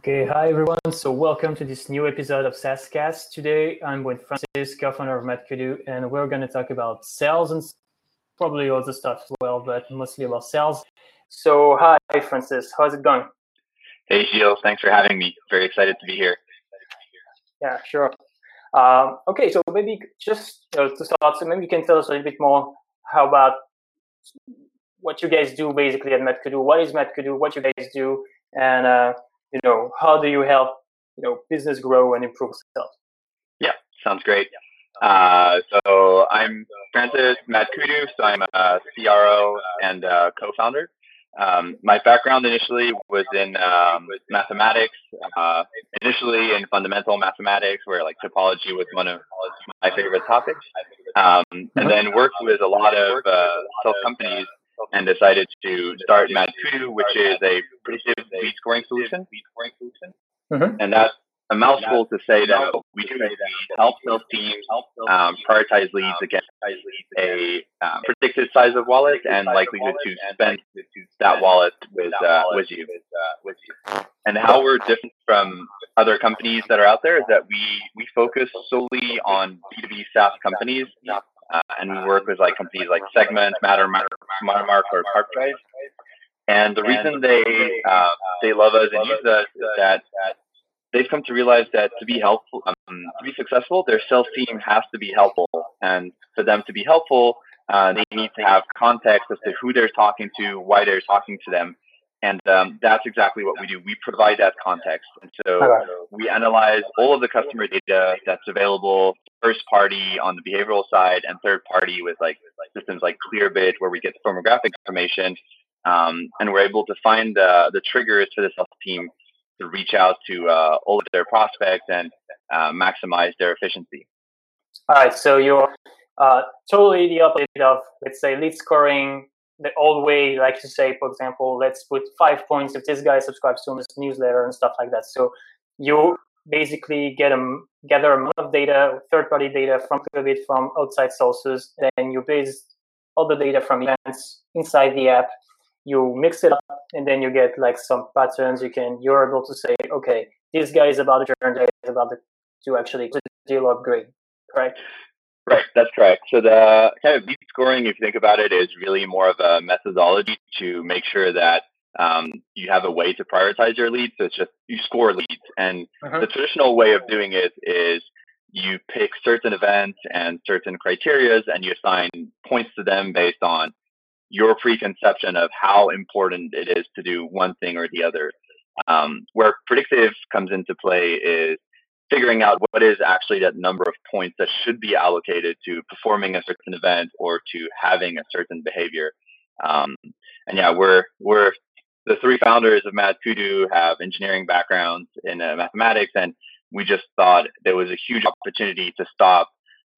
Okay, hi everyone. So welcome to this new episode of SaaScast. Today I'm with Francis, co-founder of MadKudu, and we're going to talk about sales and probably other stuff as well, but mostly about sales. So hi, Francis. How's it going? Hey, Gilles. Thanks for having me. Very excited to be here. Yeah, sure. Um, okay, so maybe just know, to start, so maybe you can tell us a little bit more how about what you guys do basically at MadKudu. What is MadKudu? What you guys do, and uh, you know, how do you help you know business grow and improve itself? Yeah, sounds great. Uh, so I'm Francis MadKudu, so I'm a CRO and a co-founder. Um, my background initially was in um, mathematics, uh, initially in fundamental mathematics, where like topology was one of my favorite topics, um, and then worked with a lot of uh, self companies and decided to start MadKudu, which is a predictive lead scoring solution. Mm-hmm. And that's a mouthful to say that we do help sales teams um, prioritize leads against a um, predicted size of wallet and likelihood to spend that wallet with uh, with you. And how we're different from other companies that are out there is that we we focus solely on B2B SaaS companies uh, and we work with like companies like Segment, Matter, Mattermark, or CarpDrive. And the reason they uh, they love us and use us is that they've come to realize that to be helpful, um, to be successful, their sales team has to be helpful, and for them to be helpful, uh, they need to have context as to who they're talking to, why they're talking to them, and um, that's exactly what we do. We provide that context. And so we analyze all of the customer data that's available, first party on the behavioral side, and third party with like systems like Clearbit, where we get the firmographic information. Um, and we're able to find uh, the triggers for the sales team to reach out to uh, all of their prospects and uh, maximize their efficiency. All right. So you're uh, totally the opposite of, let's say, lead scoring the old way, like to say, for example, let's put five points if this guy subscribes to this newsletter and stuff like that. So you basically get a gather a lot of data, third-party data from Clearbit, from outside sources, then you base all the data from events inside the app. You mix it up, and then you get like some patterns. You can you're able to say, okay, this guy is about to churn, is about to actually deal upgrade, correct? Right, that's correct. So the kind of lead scoring, if you think about it, is really more of a methodology to make sure that um, you have a way to prioritize your leads. So it's just you score leads, and uh-huh. the traditional way of doing it is you pick certain events and certain criterias, and you assign points to them based on your preconception of how important it is to do one thing or the other. Um, where predictive comes into play is figuring out what is actually that number of points that should be allocated to performing a certain event or to having a certain behavior. Um, and yeah, we're we're the three founders of MadKudu have engineering backgrounds in uh, mathematics, and we just thought there was a huge opportunity to stop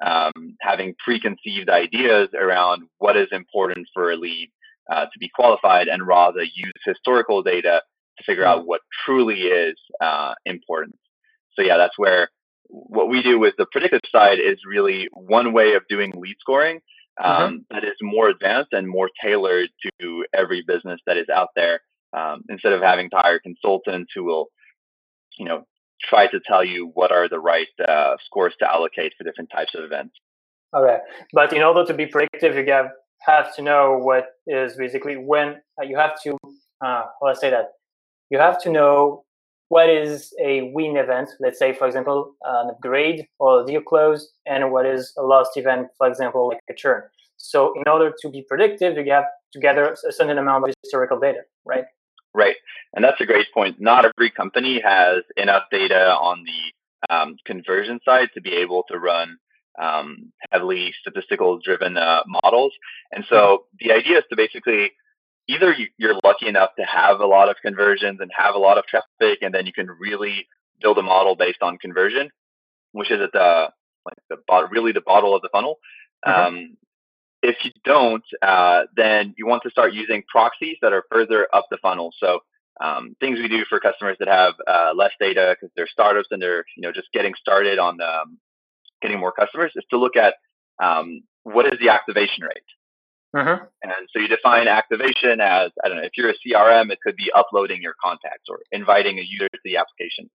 um, having preconceived ideas around what is important for a lead uh, to be qualified, and rather use historical data to figure out what truly is uh, important so yeah, that's where what we do with the predictive side is really one way of doing lead scoring mm-hmm. um, mm-hmm. that is more advanced and more tailored to every business that is out there. Um, instead of having to hire consultants who will, you know, try to tell you what are the right uh, scores to allocate for different types of events. Okay, but in order to be predictive, you have have to know what is basically when uh, you have to. Uh, let's say that you have to know what is a win event, let's say, for example, an upgrade or a deal close, and what is a lost event, for example, like a churn. So in order to be predictive, you have to gather a certain amount of historical data, right? Right. And that's a great point. Not every company has enough data on the um, conversion side to be able to run um, heavily statistical driven uh, models. And so mm-hmm. the idea is to basically either you're lucky enough to have a lot of conversions and have a lot of traffic, and then you can really build a model based on conversion, which is at the like the really the bottle of the funnel. Mm-hmm. Um, if you don't, uh, then you want to start using proxies that are further up the funnel. So um, things we do for customers that have uh, less data because they're startups and they're you know just getting started on um, getting more customers is to look at um, what is the activation rate. Mm-hmm. And so you define activation as, I don't know, if you're a CRM, it could be uploading your contacts or inviting a user to the application.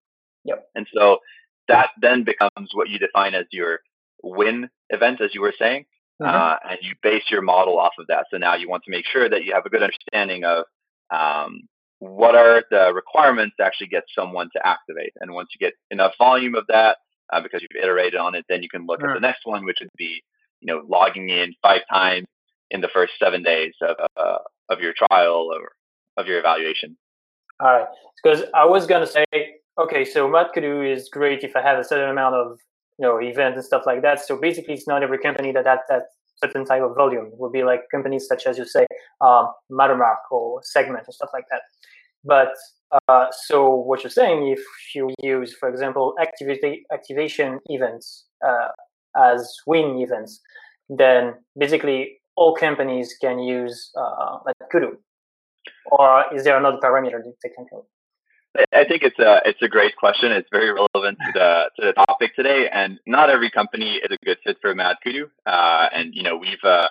Yep. And so that then becomes what you define as your win event, as you were saying. Mm-hmm. Uh, and you base your model off of that. So now you want to make sure that you have a good understanding of um, what are the requirements to actually get someone to activate. And once you get enough volume of that, uh, because you've iterated on it, then you can look at the next one, which would be, you know, logging in five times in the first seven days of uh, of your trial or of your evaluation. All right, because I was gonna say, okay, so MadKudu is great if I have a certain amount of you know events and stuff like that. So basically, it's not every company that has that certain type of volume. It would be like companies such as you say, um, Mattermark or Segment and stuff like that. But uh, so what you're saying, if you use, for example, activity activation events uh, as win events, then basically all companies can use uh, Kudu. Or is there another parameter technically? I think it's a it's a great question. It's very relevant to the to the topic today, and not every company is a good fit for MadKudu. Uh, and you know we've uh,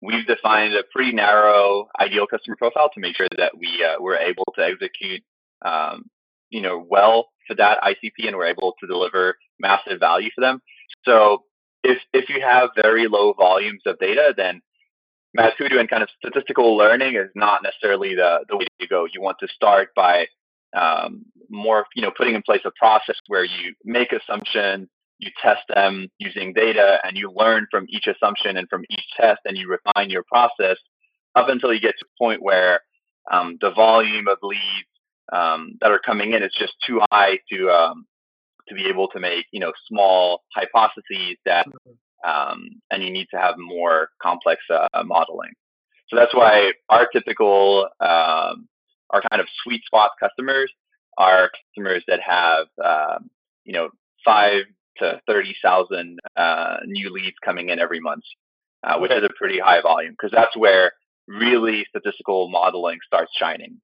we've defined a pretty narrow ideal customer profile to make sure that we uh, we're able to execute um, you know well for that ICP, and we're able to deliver massive value for them. So if if you have very low volumes of data, then MadKudu and kind of statistical learning is not necessarily the, the way to go. You want to start by um, more, you know, putting in place a process where you make assumptions, you test them using data, and you learn from each assumption and from each test, and you refine your process up until you get to a point where um, the volume of leads um, that are coming in is just too high to um, to be able to make, you know, small hypotheses that, um, and you need to have more complex uh, modeling. So that's why our typical um, our kind of sweet spot customers are customers that have, um, you know, five to 30,000 uh, new leads coming in every month, uh, which is a pretty high volume because that's where really statistical modeling starts shining.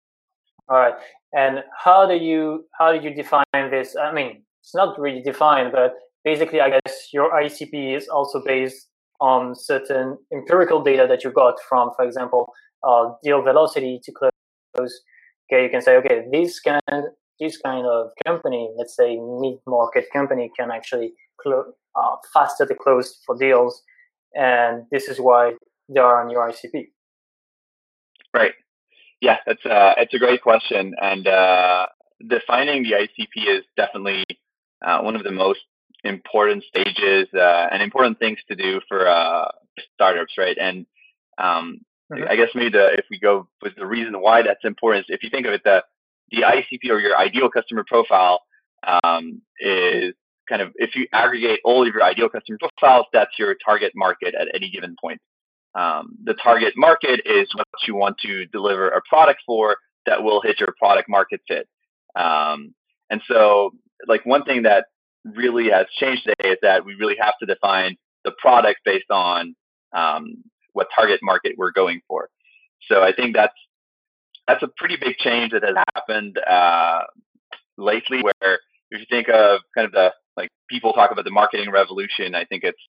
All right. And how do you how do you define this? I mean, it's not really defined, but basically, I guess your ICP is also based on certain empirical data that you got from, for example, uh, deal velocity to close okay? You can say okay this kind this kind of company let's say mid-market company can actually close uh, faster to close for deals and this is why they are on your icp right. Yeah that's uh it's a great question and uh defining the icp is definitely uh, one of the most important stages uh, and important things to do for uh, startups right and um, Mm-hmm. I guess maybe the if we go with the reason why that's important is if you think of it, the the ICP or your ideal customer profile um, is kind of if you aggregate all of your ideal customer profiles, that's your target market at any given point. Um, the target market is what you want to deliver a product for that will hit your product market fit. Um, and so, like one thing that really has changed today is that we really have to define the product based on um, what target market we're going for. So I think that's that's a pretty big change that has happened uh, lately. Where if you think of kind of the like people talk about the marketing revolution, I think it's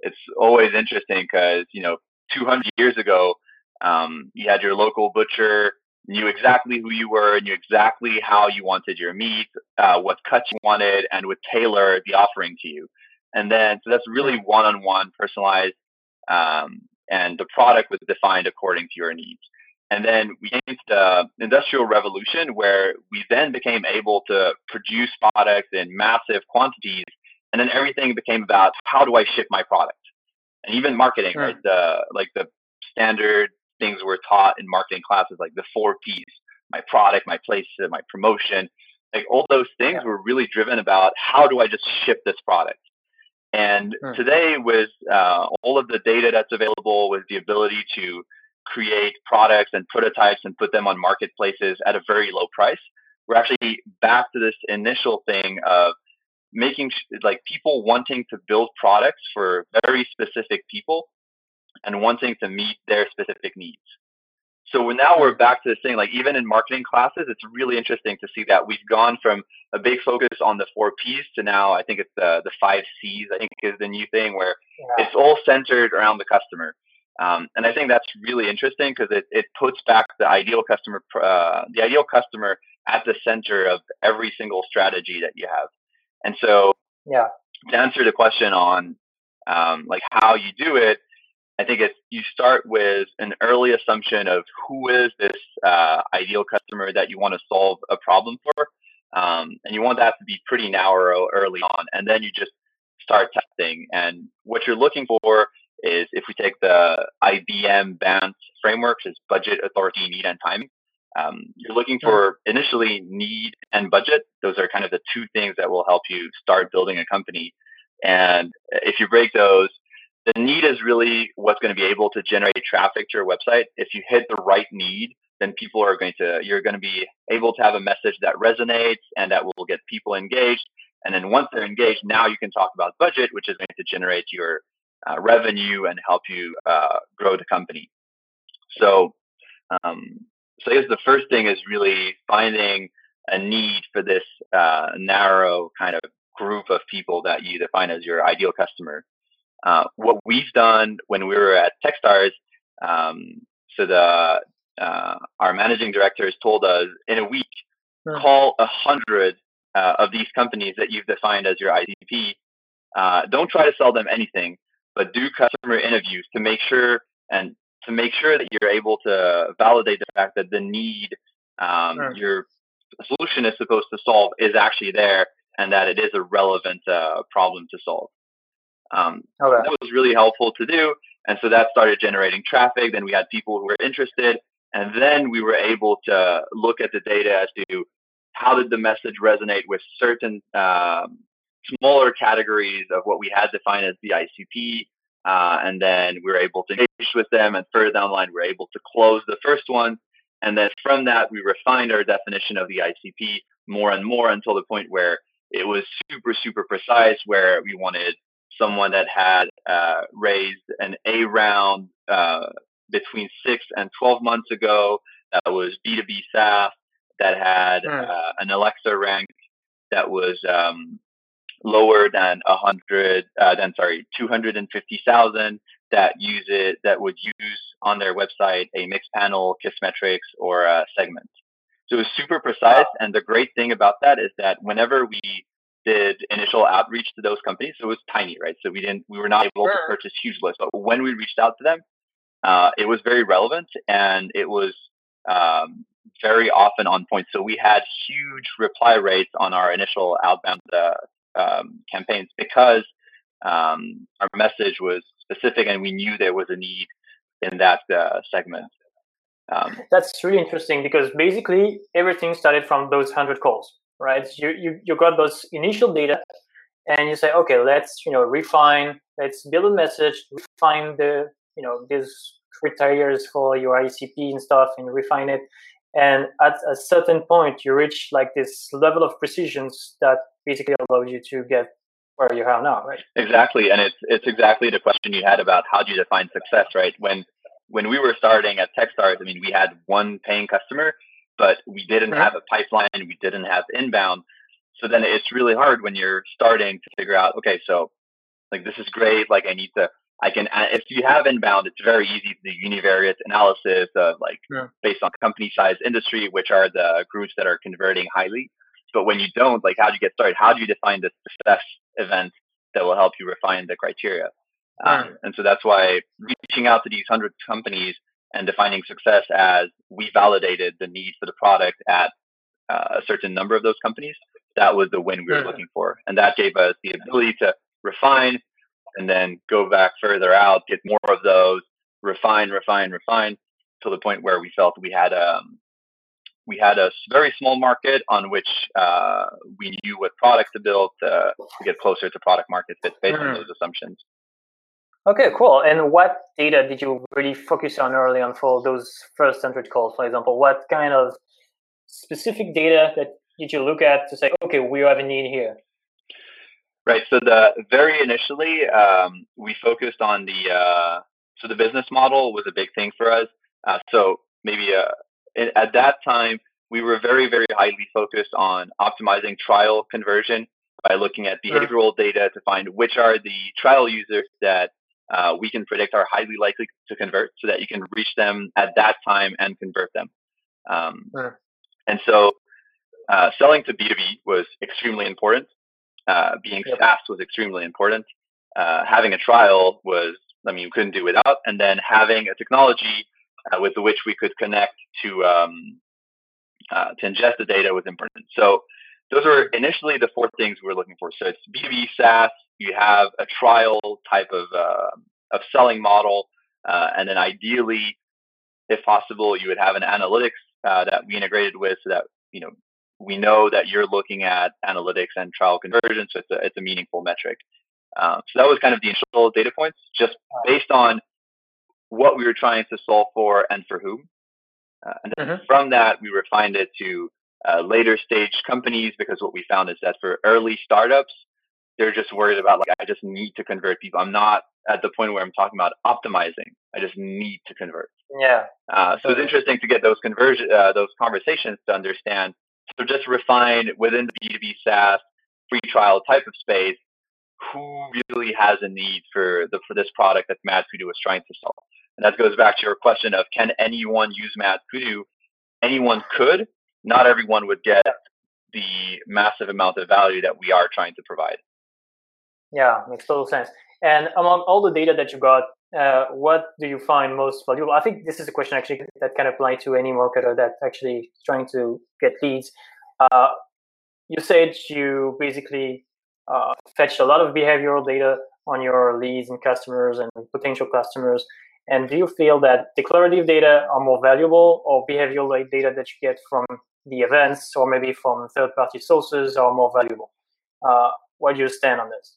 it's always interesting because you know 200 years ago um, you had your local butcher knew exactly who you were, knew exactly how you wanted your meat, uh, what cut you wanted, and would tailor the offering to you. And then, so that's really one-on-one personalized um, and the product was defined according to your needs. And then we came to the industrial revolution where we then became able to produce products in massive quantities. And then everything became about how do I ship my product? And even marketing, sure. right? The like the standard things we're taught in marketing classes, like the four P's, my product, my place, my promotion, like all those things were really driven about how do I just ship this product? And hmm. today, with uh, all of the data that's available, with the ability to create products and prototypes and put them on marketplaces at a very low price, we're actually back to this initial thing of making like people wanting to build products for very specific people and wanting to meet their specific needs. So now we're back to this thing, like even in marketing classes, it's really interesting to see that we've gone from a big focus on the four P's to now I think it's the the five C's. I think is the new thing where yeah. it's all centered around the customer. Um, and I think that's really interesting because it, it puts back the ideal customer uh, the ideal customer at the center of every single strategy that you have. And so, yeah, to answer the question on um, like how you do it, I think it's you start with an early assumption of who is this uh, ideal customer that you want to solve a problem for, um, and you want that to be pretty narrow early on, and then you just start testing. And what you're looking for is if we take the IBM BANT frameworks, is budget, authority, need, and timing. Um, you're looking for initially need and budget. Those are kind of the two things that will help you start building a company. And if you break those, the need is really what's going to be able to generate traffic to your website. If you hit the right need, then people are going to, you're going to be able to have a message that resonates and that will get people engaged. And then once they're engaged, now you can talk about budget, which is going to generate your uh, revenue and help you uh, grow the company. So, um, so I guess the first thing is really finding a need for this uh, narrow kind of group of people that you define as your ideal customer. Uh, what we've done when we were at Techstars, um, so the uh, our managing directors told us in a week, hmm. call a hundred uh, of these companies that you've defined as your ICP. Uh, don't try to sell them anything, but do customer interviews to make sure and to make sure that you're able to validate the fact that the need um, sure. your solution is supposed to solve is actually there and that it is a relevant uh, problem to solve. Um, okay. That was really helpful to do. And so that started generating traffic. Then we had people who were interested. And then we were able to look at the data as to how did the message resonate with certain um, smaller categories of what we had defined as the ICP. Uh, and then we were able to engage with them. And further down the line, we were able to close the first one. And then from that, we refined our definition of the ICP more and more until the point where it was super, super precise, where we wanted someone that had uh, raised an A round uh, between six and 12 months ago that was B2B SaaS, that had uh, an Alexa rank that was um, lower than 100, uh, than sorry, 250,000 that use it, that would use on their website a Mixpanel, Kissmetrics, or a segment. So it was super precise. And the great thing about that is that whenever we did initial outreach to those companies. So it was tiny, right? So we didn't, we were not able sure. to purchase huge lists. But when we reached out to them, uh, it was very relevant and it was um, very often on point. So we had huge reply rates on our initial outbound uh, um, campaigns because um, our message was specific and we knew there was a need in that uh, segment. Um, That's really interesting because basically everything started from those 100 calls right? You, you, you got those initial data and you say, okay, let's, you know, refine, let's build a message, refine the, you know, these criteria for your ICP and stuff and refine it. And at a certain point, you reach like this level of precision that basically allows you to get where you are now, right? Exactly. And it's, it's exactly the question you had about how do you define success, right? When, when we were starting at Techstars, I mean, we had one paying customer but we didn't right. have a pipeline. We didn't have inbound. So then it's really hard when you're starting to figure out, okay, so like this is great. Like I need to, I can, if you have inbound, it's very easy to do univariate analysis of like yeah. based on company size, industry, which are the groups that are converting highly. But when you don't, like how do you get started? How do you define the success event that will help you refine the criteria? Um, and so that's why reaching out to these hundred companies and defining success as we validated the need for the product at uh, a certain number of those companies. That was the win we were looking for. And that gave us the ability to refine and then go back further out, get more of those, refine, refine, refine to the point where we felt we had a, um, we had a very small market on which uh, we knew what product to build to, to, get closer to product market fit based on those assumptions. Okay, cool. And what data did you really focus on early on for those first 100 calls, for example? What kind of specific data that did you look at to say, okay, we have a need here? Right. So the very initially, um, we focused on the uh, so the business model was a big thing for us. Uh, so maybe uh, at that time, we were very very highly focused on optimizing trial conversion by looking at behavioral data to find which are the trial users that uh, we can predict are highly likely to convert so that you can reach them at that time and convert them. Um, sure. And so uh, selling to B2B was extremely important. Uh, being yep. SaaS was extremely important. Uh, having a trial was, I mean, you couldn't do without. And then having a technology uh, with which we could connect to um, uh, to ingest the data was important. So those are initially the four things we were looking for. So it's B2B SaaS. You have a trial type of uh, of selling model, uh, and then ideally, if possible, you would have an analytics uh, that we integrated with, so that you know we know that you're looking at analytics and trial conversion, so it's a it's a meaningful metric. Um, so that was kind of the initial data points, just based on what we were trying to solve for and for whom. Uh, and then mm-hmm. from that, we refined it to uh, later stage companies because what we found is that for early startups, they're just worried about like I just need to convert people. I'm not at the point where I'm talking about optimizing. I just need to convert. Yeah. Uh, so it's interesting to get those conversion uh, those conversations to understand. So just refine within the B2B SaaS free trial type of space who really has a need for the for this product that MadKudu was trying to solve. And that goes back to your question of can anyone use Mad Kudu? Anyone could. Not everyone would get the massive amount of value that we are trying to provide. Yeah, makes total sense. And among all the data that you got, uh, what do you find most valuable? I think this is a question actually that can apply to any marketer that's actually trying to get leads. Uh, you said you basically uh, fetched a lot of behavioral data on your leads and customers and potential customers. And do you feel that declarative data are more valuable or behavioral data that you get from the events or maybe from third party sources are more valuable? Uh, where do you stand on this?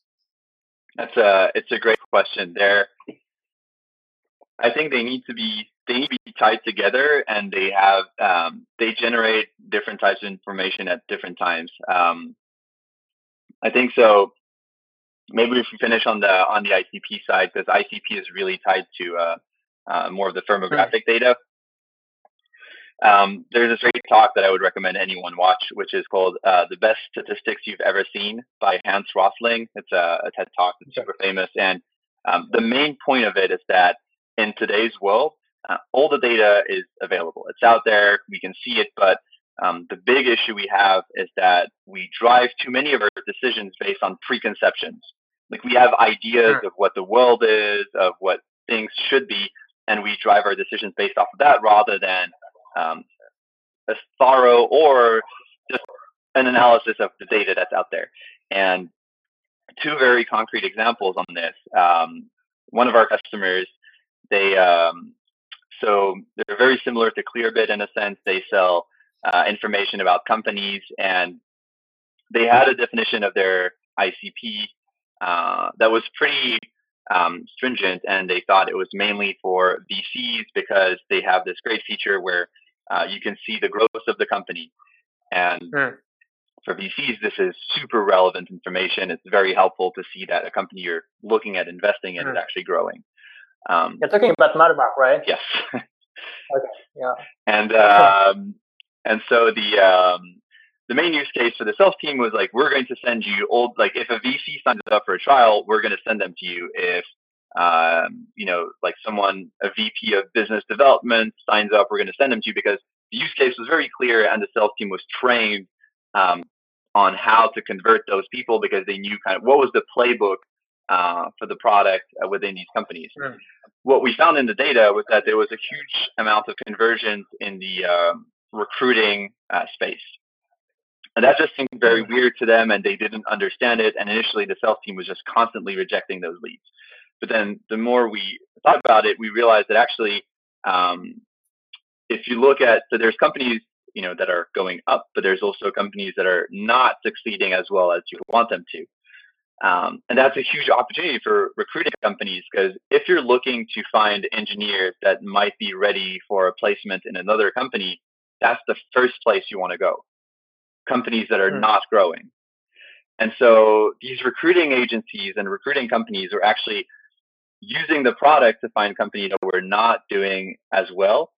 That's a it's a great question. There, I think they need to be they need to be tied together, and they have um, they generate different types of information at different times. Um, I think so. Maybe if we finish on the on the ICP side, because ICP is really tied to uh, uh, more of the firmographic data. Um, there's this great talk that I would recommend anyone watch, which is called uh, "The Best Statistics You've Ever Seen" by Hans Rosling. It's a, a TED talk that's super famous, and um, the main point of it is that in today's world, uh, all the data is available. It's out there. We can see it, but um, the big issue we have is that we drive too many of our decisions based on preconceptions. Like we have ideas sure. of what the world is, of what things should be, and we drive our decisions based off of that rather than um, a thorough or just an analysis of the data that's out there. And two very concrete examples on this. Um, one of our customers, they um, so they're very similar to Clearbit in a sense. They sell uh, information about companies, and they had a definition of their ICP uh, that was pretty um, stringent, and they thought it was mainly for VCs because they have this great feature where uh, you can see the growth of the company. And mm. for VCs, this is super relevant information. It's very helpful to see that a company you're looking at investing in mm. is actually growing. Um, you're talking about Mattermark, right? Yes. okay. Yeah. And um, and so the um, the main use case for the sales team was like, we're going to send you old, like if a VC signs up for a trial, we're going to send them to you. If, um, you know, like someone, a VP of business development signs up, we're going to send them to you because the use case was very clear and the sales team was trained um, on how to convert those people because they knew kind of what was the playbook uh, for the product uh, within these companies. Mm. What we found in the data was that there was a huge amount of conversions in the um, recruiting uh, space. And that just seemed very weird to them and they didn't understand it. And initially the sales team was just constantly rejecting those leads. But then the more we thought about it, we realized that actually, um, if you look at, so there's companies, you know, that are going up, but there's also companies that are not succeeding as well as you want them to. Um, and that's a huge opportunity for recruiting companies because if you're looking to find engineers that might be ready for a placement in another company, that's the first place you want to go companies that are mm. not growing. And so these recruiting agencies and recruiting companies are actually using the product to find companies that were not doing as well.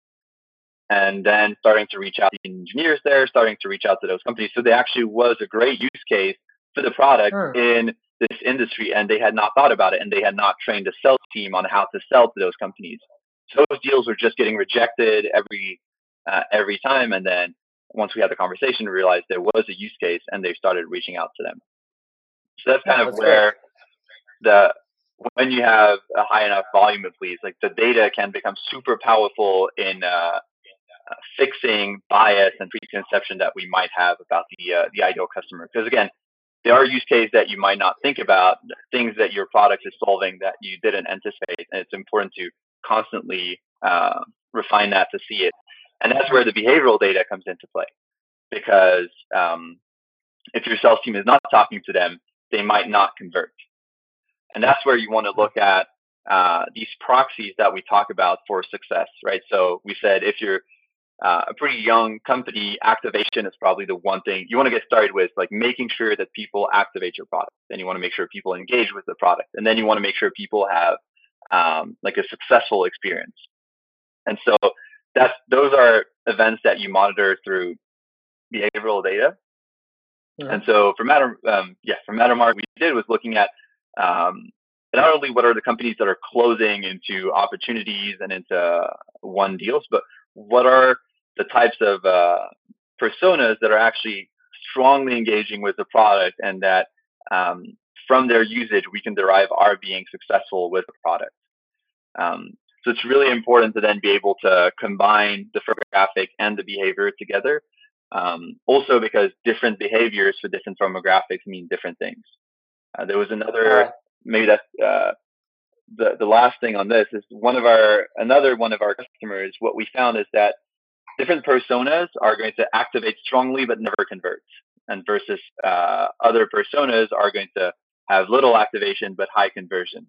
And then starting to reach out to engineers there, starting to reach out to those companies. So there actually was a great use case for the product mm. in this industry and they had not thought about it and they had not trained a sales team on how to sell to those companies. So those deals were just getting rejected every uh, every time, and then once we had the conversation, realized there was a use case, and they started reaching out to them. So that's kind of that's where great. the when you have a high enough volume of leads, like the data can become super powerful in uh, uh, fixing bias and preconception that we might have about the uh, the ideal customer. Because again, there are use cases that you might not think about, things that your product is solving that you didn't anticipate, and it's important to constantly uh, refine that to see it. And that's where the behavioral data comes into play, because um, if your sales team is not talking to them, they might not convert. And that's where you want to look at uh, these proxies that we talk about for success, right? So we said if you're uh, a pretty young company, activation is probably the one thing you want to get started with, like making sure that people activate your product. Then you want to make sure people engage with the product, and then you want to make sure people have um, like a successful experience. And so that's those are events that you monitor through behavioral data. Yeah. And so for Matter, um, yeah, for Mattermark, we did was looking at um, not only what are the companies that are closing into opportunities and into won deals, but what are the types of uh, personas that are actually strongly engaging with the product and that um, from their usage we can derive our being successful with the product. Um, so it's really important to then be able to combine the firmographic and the behavior together. Um, also because different behaviors for different firmographics mean different things. Uh, there was another, maybe that's uh, the, the last thing on this is one of our, another one of our customers, what we found is that different personas are going to activate strongly but never convert. And versus uh, other personas are going to have little activation but high conversion.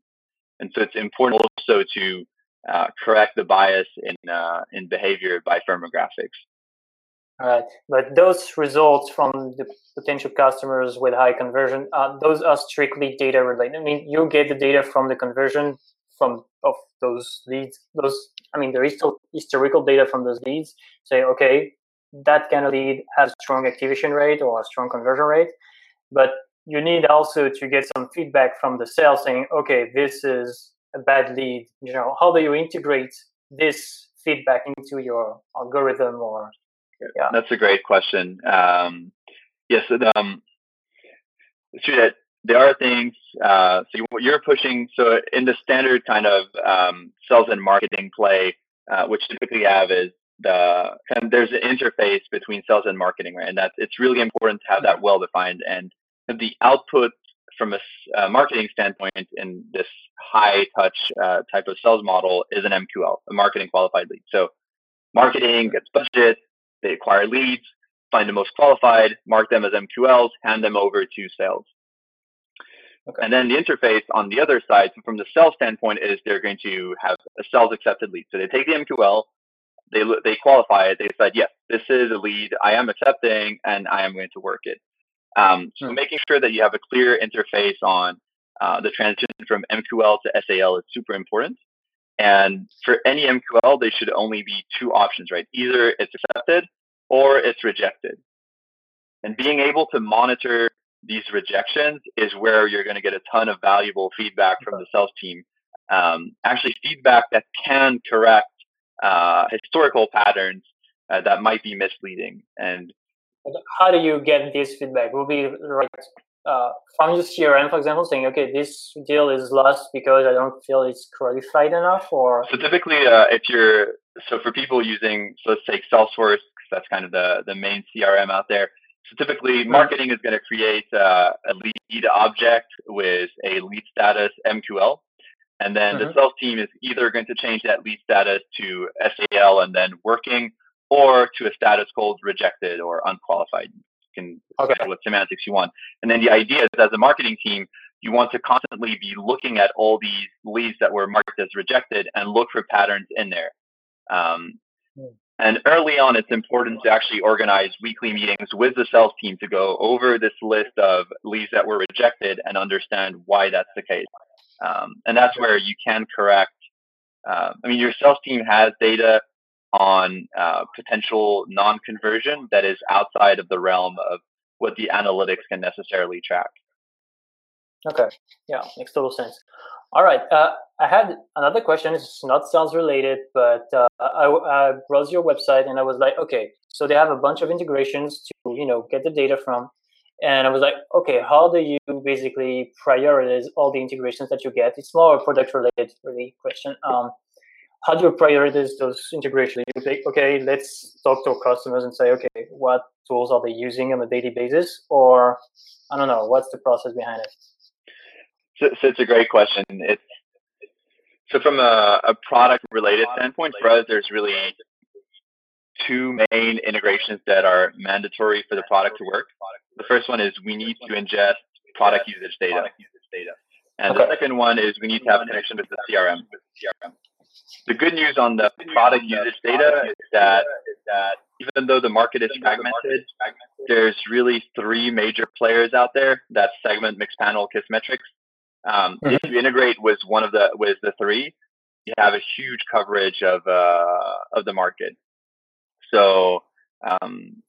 And so it's important also to uh, correct the bias in uh, in behavior by firmographics. All right, but those results from the potential customers with high conversion, uh, those are strictly data related. I mean, you get the data from the conversion from of those leads. Those, I mean, there is still historical data from those leads. Say, okay, that kind of lead has strong activation rate or a strong conversion rate, but you need also to get some feedback from the sales saying, okay, this is a bad lead. You know, how do you integrate this feedback into your algorithm or yeah. That's a great question. Um, yes, um, it's true that there are things. Uh, so you're pushing. So in the standard kind of um, sales and marketing play, uh, which typically have is the kind of, there's an interface between sales and marketing, right? And that's it's really important to have that well defined. And the output from a uh, marketing standpoint in this high touch uh, type of sales model is an MQL, a marketing qualified lead. So marketing gets budget, they acquire leads, find the most qualified, mark them as MQLs, hand them over to sales. Okay. And then the interface on the other side, from the sales standpoint, is they're going to have a sales accepted lead. So they take the MQL, they they qualify it, they decide, yes, this is a lead I am accepting, and I am going to work it. Um, so making sure that you have a clear interface on uh, the transition from MQL to SAL is super important. And for any MQL, there should only be two options, right? Either it's accepted or it's rejected. And being able to monitor these rejections is where you're going to get a ton of valuable feedback from the sales team. Um, actually, feedback that can correct uh, historical patterns uh, that might be misleading. And how do you get this feedback? Will be right uh, from your CRM, for example, saying, okay, this deal is lost because I don't feel it's qualified enough, or so typically, uh, if you're so for people using, so let's take Salesforce, because that's kind of the the main CRM out there. So typically, mm-hmm. marketing is going to create uh, a lead object with a lead status MQL, and then mm-hmm. the sales team is either going to change that lead status to SAL and then working, or to a status called rejected or unqualified can okay. what semantics you want. And then the idea is as a marketing team, you want to constantly be looking at all these leads that were marked as rejected and look for patterns in there. Um, hmm. And early on, it's important to actually organize weekly meetings with the sales team to go over this list of leads that were rejected and understand why that's the case. Um, and that's where you can correct. Uh, I mean, your sales team has data on uh, potential non-conversion that is outside of the realm of what the analytics can necessarily track. Okay. Yeah, makes total sense. All right. Uh, I had another question. It's not sales related, but uh, I, I browsed your website and I was like, okay, so they have a bunch of integrations to you know get the data from, and I was like, okay, how do you basically prioritize all the integrations that you get? It's more a product related really question. Um, how do you prioritize those integrations? You say, okay, let's talk to our customers and say, okay, what tools are they using on a daily basis, or I don't know, what's the process behind it? So, so it's a great question. It's so from a, a product related standpoint, for us, there's really two main integrations that are mandatory for the product to work. The first one is we need to ingest product usage data. And the second one is we need to have a connection with the CRM. The good news on the product usage data is that, even though the market is fragmented, there's really three major players out there. That's Segment, Mixpanel, Kissmetrics. Um, mm-hmm. If you integrate with one of the with the three, you have a huge coverage of uh, of the market. So um,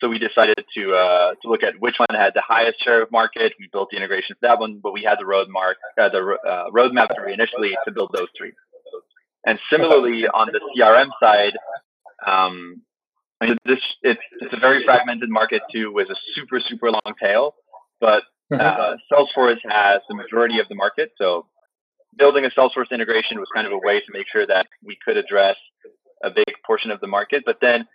so we decided to uh, to look at which one had the highest share of market. We built the integration for that one, but we had the roadmap uh, the uh, roadmap initially to build those three. And similarly on the CRM side, um, I mean, this it's it's a very fragmented market too, with a super super long tail. But Mm-hmm. Uh, Salesforce has the majority of the market, so building a Salesforce integration was kind of a way to make sure that we could address a big portion of the market. But then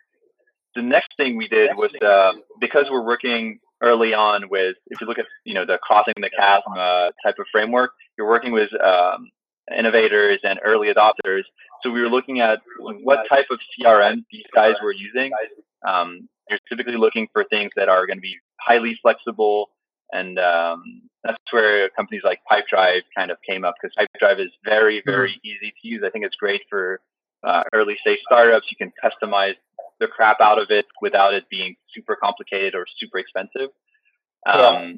the next thing we did was uh, because we're working early on with, if you look at you know the crossing the chasm uh, type of framework, you're working with um, innovators and early adopters. So we were looking at what type of CRM these guys were using. Um, you're typically looking for things that are going to be highly flexible, and um, that's where companies like Pipedrive kind of came up because Pipedrive is very, very mm-hmm. easy to use. I think it's great for uh, early stage startups. You can customize the crap out of it without it being super complicated or super expensive. Um, yeah.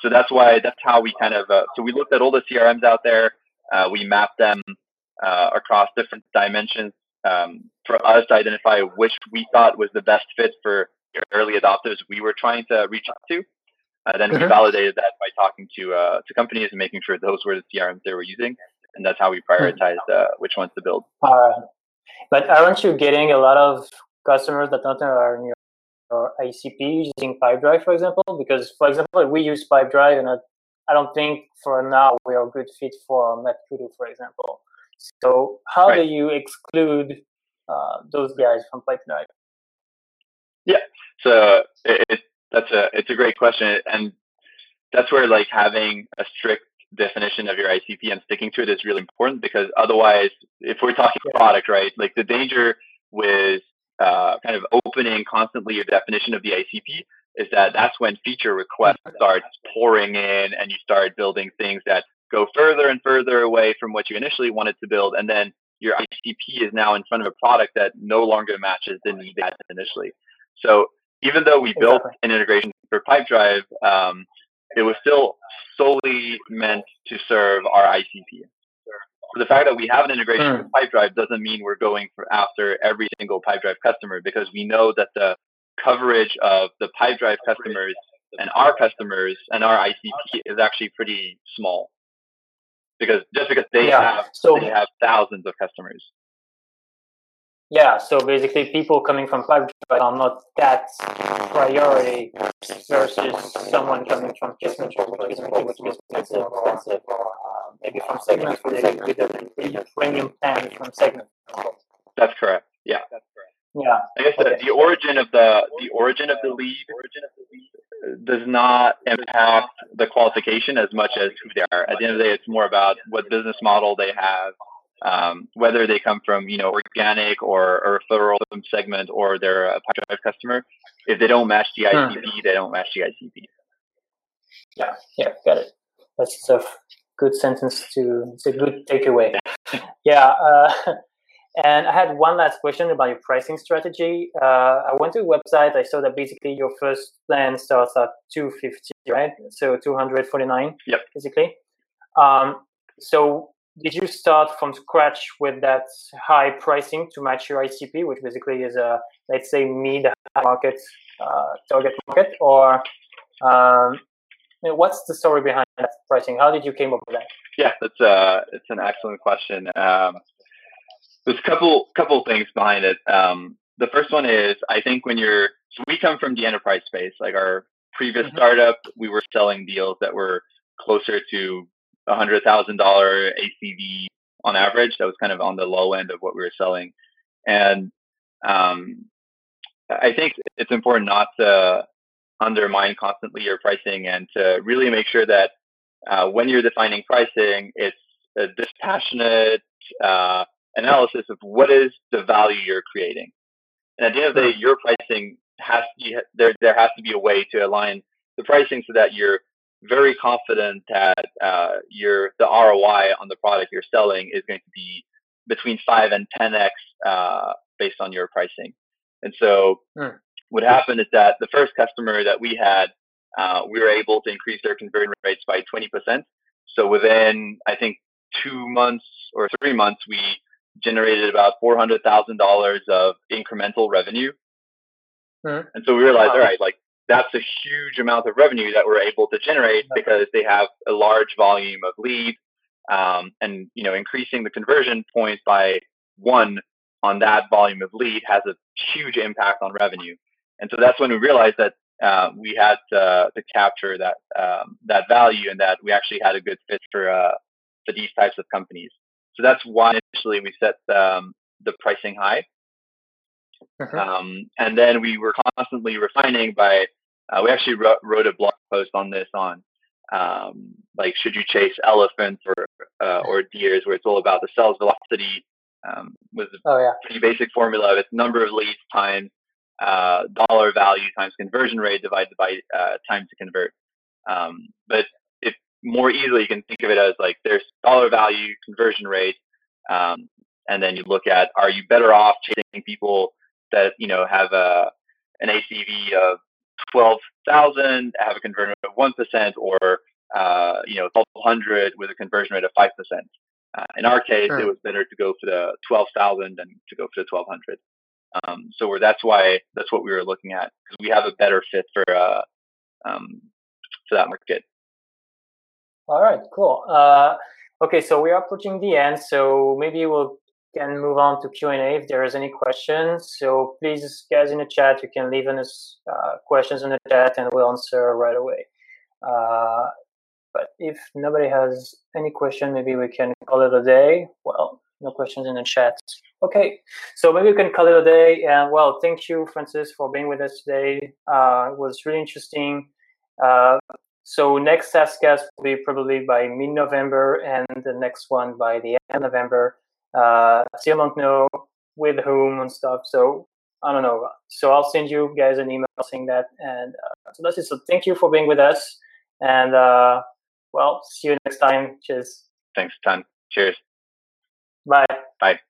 So that's why that's how we kind of uh, so we looked at all the CRMs out there. Uh, we mapped them uh, across different dimensions um, for us to identify which we thought was the best fit for early adopters we were trying to reach out to. Uh, then mm-hmm. we validated that by talking to uh, to companies and making sure those were the CRMs they were using, and that's how we hmm. prioritized uh, which ones to build. but aren't you getting a lot of customers that not are in your, your ICP using Pipedrive, for example? Because, for example, we use Pipedrive, and I, I don't think for now we are a good fit for MadKudu, for example. So, how right. do you exclude uh, those guys from Pipedrive? Yeah, so it, that's a it's a great question, and that's where like having a strict definition of your ICP and sticking to it is really important because otherwise, if we're talking product, right, like the danger with uh, kind of opening constantly your definition of the ICP is that that's when feature requests starts pouring in and you start building things that go further and further away from what you initially wanted to build, and then your ICP is now in front of a product that no longer matches the need they had initially. So even though we built an integration for Pipedrive, um, it was still solely meant to serve our ICP. So the fact that we have an integration mm. with Pipedrive doesn't mean we're going for after every single Pipedrive customer because we know that the coverage of the Pipedrive customers and our customers and our ICP is actually pretty small because just because they yeah. have so, they have thousands of customers. Yeah, so basically, people coming from Pipedrive are not that priority versus someone coming from Kissmetrics, which is expensive, expensive, or uh, maybe from Segment with a, with a premium plan from Segment. That's correct. Yeah, that's correct. Yeah. I guess okay. the, the origin of the the origin of the lead does not impact the qualification as much as who they are. At the end of the day, it's more about what business model they have um, whether they come from you know organic or, or referral segment or they're a Pipedrive customer. If they don't match the ICP, hmm. they don't match the ICP. Yeah, yeah, got it. That's a good sentence to. It's a good takeaway. yeah. Uh, and I had one last question about your pricing strategy. Uh, I went to the website. I saw that basically your first plan starts at 250, right? So 249, yep. basically. Um, so did you start from scratch with that high pricing to match your ICP, which basically is a let's say mid market uh, target market, or um, what's the story behind that pricing? How did you came up with that? Yeah, that's uh, it's an excellent question. Um, there's a couple couple things behind it. Um, the first one is I think when you're so we come from the enterprise space. Like our previous mm-hmm. startup, we were selling deals that were closer to a hundred thousand dollar ACV on average. That was kind of on the low end of what we were selling, and um, I think it's important not to undermine constantly your pricing and to really make sure that uh, when you're defining pricing, it's a dispassionate uh, analysis of what is the value you're creating. And at the end of the day, your pricing has you, there there has to be a way to align the pricing so that you're very confident that uh, your the ROI on the product you're selling is going to be between five and ten x uh, based on your pricing. And so, hmm. what happened is that the first customer that we had, uh, we were able to increase their conversion rates by twenty percent. So within I think two months or three months, we generated about four hundred thousand dollars of incremental revenue. Hmm. And so we realized, wow. all right, like that's a huge amount of revenue that we're able to generate because they have a large volume of leads, um, and you know, increasing the conversion points by one on that volume of lead has a huge impact on revenue. And so that's when we realized that uh, we had to, to capture that um, that value and that we actually had a good fit for uh, for these types of companies. So that's why initially we set um, the pricing high. Mm-hmm. Um, and then we were constantly refining by, uh, we actually wrote, wrote, a blog post on this on um, like, should you chase elephants or, uh, or deers, where it's all about the sales velocity um, was a oh, yeah. pretty basic formula. Of It's number of leads times uh, dollar value times conversion rate divided by uh, time to convert. Um, but more easily, you can think of it as like there's dollar value, conversion rate, um, and then you look at are you better off chasing people that you know have a an ACV of twelve thousand, have a conversion rate of one percent, or uh, you know twelve hundred with a conversion rate of five percent. Uh, in our case, sure. it was better to go for the twelve thousand than to go for the twelve hundred. Um, so that's why that's what we were looking at because we have a better fit for uh, um, for that market. All right, cool. Uh, okay, so we are approaching the end, so maybe we'll can move on to Q&A if there is any questions. So please, guys in the chat, you can leave us uh, questions in the chat and we'll answer right away. Uh, but if nobody has any question, maybe we can call it a day. Well, no questions in the chat. Okay, so maybe we can call it a day. And well, thank you, Francis, for being with us today. Uh, it was really interesting. Uh, so next SaaScast will be probably by mid-November, and the next one by the end of November. Uh, still don't know with whom and stuff. So I don't know. So I'll send you guys an email saying that. And uh, so that's it. So thank you for being with us. And uh, well, see you next time. Cheers. Thanks, Tan. Cheers. Bye. Bye.